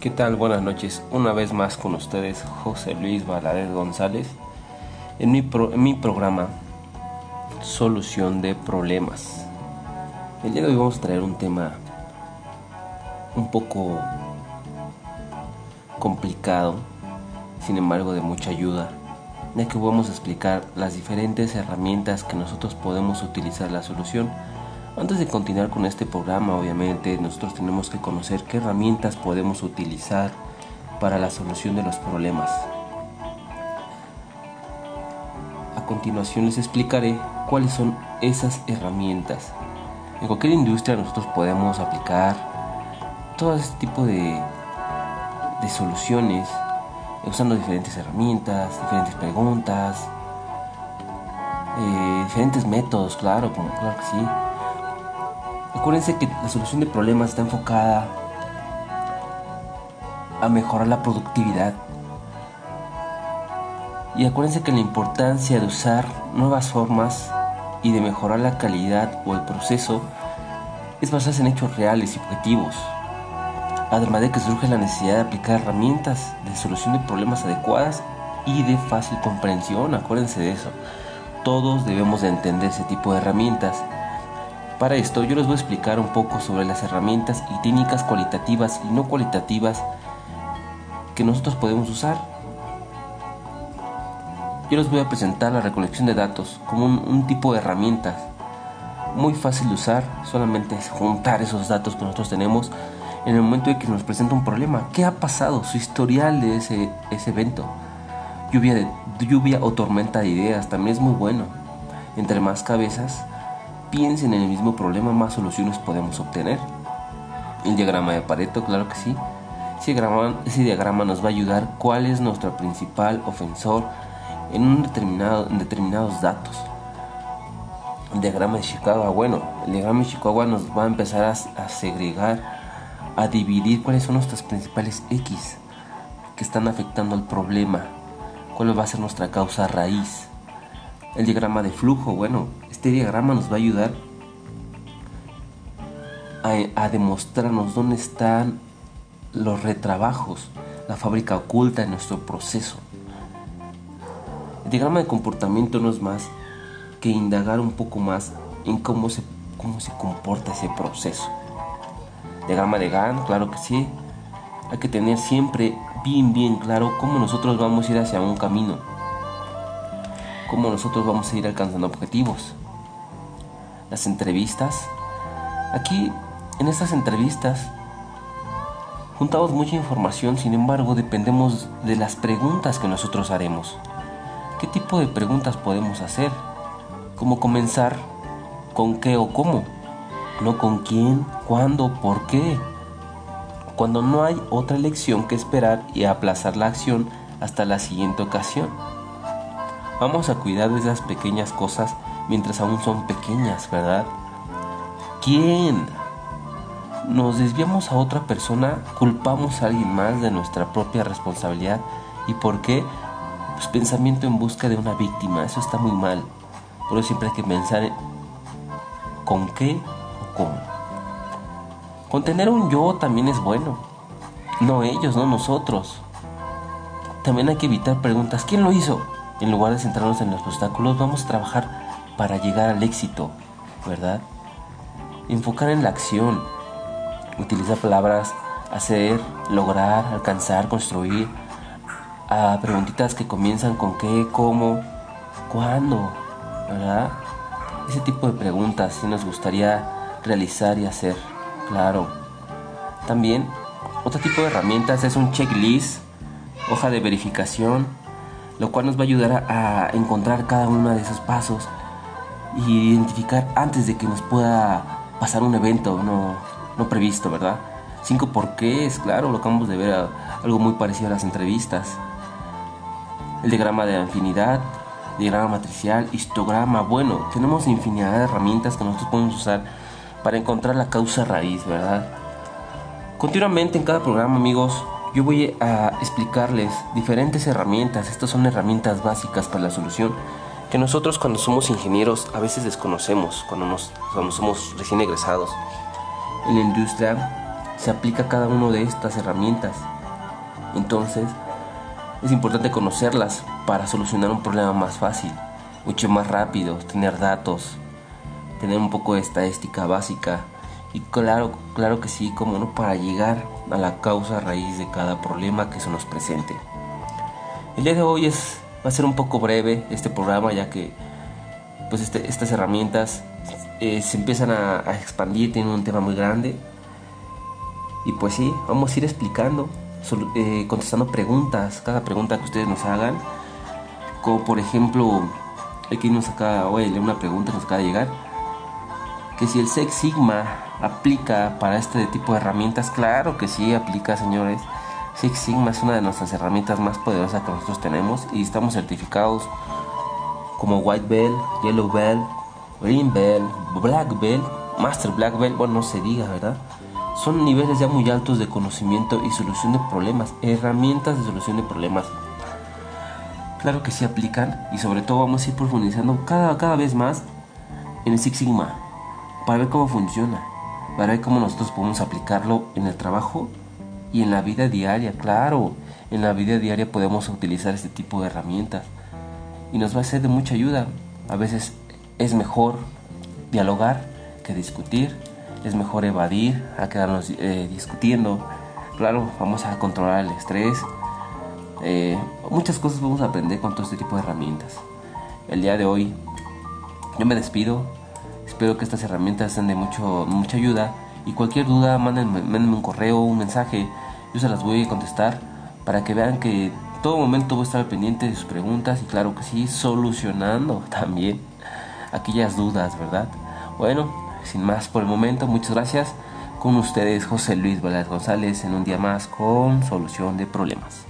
¿Qué tal? Buenas noches. Una vez más con ustedes, José Luis Valadez González, en mi, en mi programa Solución de Problemas. El día de hoy vamos a traer un tema un poco complicado, sin embargo de mucha ayuda, ya que vamos a explicar las diferentes herramientas que nosotros podemos utilizar la solución antes de continuar con este programa, obviamente nosotros tenemos que conocer qué herramientas podemos utilizar para la solución de los problemas. A continuación les explicaré cuáles son esas herramientas. En cualquier industria nosotros podemos aplicar todo este tipo de, de soluciones usando diferentes herramientas, diferentes preguntas, eh, diferentes métodos, claro, como claro que sí. Acuérdense que la solución de problemas está enfocada a mejorar la productividad. Y acuérdense que la importancia de usar nuevas formas y de mejorar la calidad o el proceso es basarse en hechos reales y objetivos. Además de que surge la necesidad de aplicar herramientas de solución de problemas adecuadas y de fácil comprensión, acuérdense de eso. Todos debemos de entender ese tipo de herramientas para esto yo les voy a explicar un poco sobre las herramientas y técnicas cualitativas y no cualitativas que nosotros podemos usar. Yo les voy a presentar la recolección de datos como un, tipo de herramientas muy fácil de usar, solamente es juntar esos datos que nosotros tenemos en el momento de que nos presenta un problema. ¿Qué ha pasado? Su historial de ese, evento. Lluvia, lluvia o tormenta de ideas también es muy bueno. Entre más cabezas, piensen en el mismo problema, más soluciones podemos obtener. El diagrama de Pareto, claro que sí. Ese diagrama, ese diagrama nos va a ayudar cuál es nuestro principal ofensor en, un determinado, en determinados datos. El diagrama de Chicago, bueno, el diagrama de Chicago nos va a empezar a segregar, a dividir cuáles son nuestras principales X que están afectando al problema, cuál va a ser nuestra causa raíz. El diagrama de flujo, bueno, este diagrama nos va a ayudar a, demostrarnos dónde están los retrabajos, la fábrica oculta en nuestro proceso. El diagrama de comportamiento no es más que indagar un poco más en cómo se, cómo se comporta ese proceso. Diagrama de Gantt, claro que sí. Hay que tener siempre bien, bien claro cómo nosotros vamos a ir hacia un camino. Cómo nosotros vamos a ir alcanzando objetivos las entrevistas. Aquí, en estas entrevistas, juntamos mucha información, sin embargo, dependemos de las preguntas que nosotros haremos. ¿Qué tipo de preguntas podemos hacer? ¿Cómo comenzar? ¿Con qué o cómo? No con quién, cuándo, por qué. Cuando no hay otra elección que esperar y aplazar la acción hasta la siguiente ocasión. Vamos a cuidar de esas pequeñas cosas mientras aún son pequeñas, ¿verdad? ¿Quién? Nos desviamos a otra persona, culpamos a alguien más de nuestra propia responsabilidad. ¿Y por qué? Pues pensamiento en busca de una víctima, eso está muy mal. Pero siempre hay que pensar en con qué o cómo. Con tener un yo también es bueno. No ellos, no nosotros. También hay que evitar preguntas, ¿quién lo hizo? En lugar de centrarnos en los obstáculos, vamos a trabajar para llegar al éxito, ¿verdad? Enfocar en la acción, utilizar palabras hacer, lograr, alcanzar, construir, a preguntitas que comienzan con qué, cómo, cuándo, ¿verdad? Ese tipo de preguntas sí nos gustaría realizar y hacer, claro. También, otro tipo de herramientas es un checklist, hoja de verificación, lo cual nos va a ayudar a, encontrar cada uno de esos pasos y identificar antes de que nos pueda pasar un evento no, no previsto, ¿verdad? Cinco por qué es, claro, lo acabamos de ver, algo muy parecido a las entrevistas. El diagrama de afinidad, diagrama matricial, histograma, bueno, tenemos infinidad de herramientas que nosotros podemos usar para encontrar la causa raíz, ¿verdad? Continuamente en cada programa, amigos, yo voy a explicarles diferentes herramientas. Estas son herramientas básicas para la solución que nosotros cuando somos ingenieros a veces desconocemos, cuando, nos, somos recién egresados. En la industria se aplica cada una de estas herramientas. Entonces, es importante conocerlas para solucionar un problema más fácil, mucho más rápido, tener datos, tener un poco de estadística básica y claro, claro que sí, como no, para llegar a la causa raíz de cada problema que se nos presente. El día de hoy es, va a ser un poco breve este programa ya que pues este, estas herramientas eh, se empiezan a, expandir, tienen un tema muy grande y pues sí, vamos a ir explicando, eh, contestando preguntas, cada pregunta que ustedes nos hagan. Como por ejemplo, aquí nos acaba, oye, una pregunta que nos acaba de llegar. Que si el Sex Sigma aplica para este tipo de herramientas, claro que sí aplica, señores. Six Sigma es una de nuestras herramientas más poderosas que nosotros tenemos y estamos certificados como White Belt, Yellow Belt, Green Belt, Black Belt, Master Black Belt, bueno, no se diga, ¿verdad? son niveles ya muy altos de conocimiento y solución de problemas, herramientas de solución de problemas. Claro que sí aplican y sobre todo vamos a ir profundizando cada, cada vez más en el Six Sigma para ver cómo funciona, para ver cómo nosotros podemos aplicarlo en el trabajo y en la vida diaria. Claro, en la vida diaria podemos utilizar este tipo de herramientas y nos va a ser de mucha ayuda. A veces es mejor dialogar que discutir es mejor evadir a quedarnos eh, discutiendo. Claro, vamos a controlar el estrés. Eh, muchas cosas vamos a aprender con todo este tipo de herramientas. El día de hoy yo me despido. Espero que estas herramientas sean de mucho, mucha ayuda. Y cualquier duda, mándenme, mándenme un correo, un mensaje. Yo se las voy a contestar para que vean que todo momento voy a estar pendiente de sus preguntas y claro que sí, solucionando también aquellas dudas, ¿verdad? Bueno, sin más por el momento, muchas gracias. Con ustedes José Luis Valer González en un día más con solución de problemas.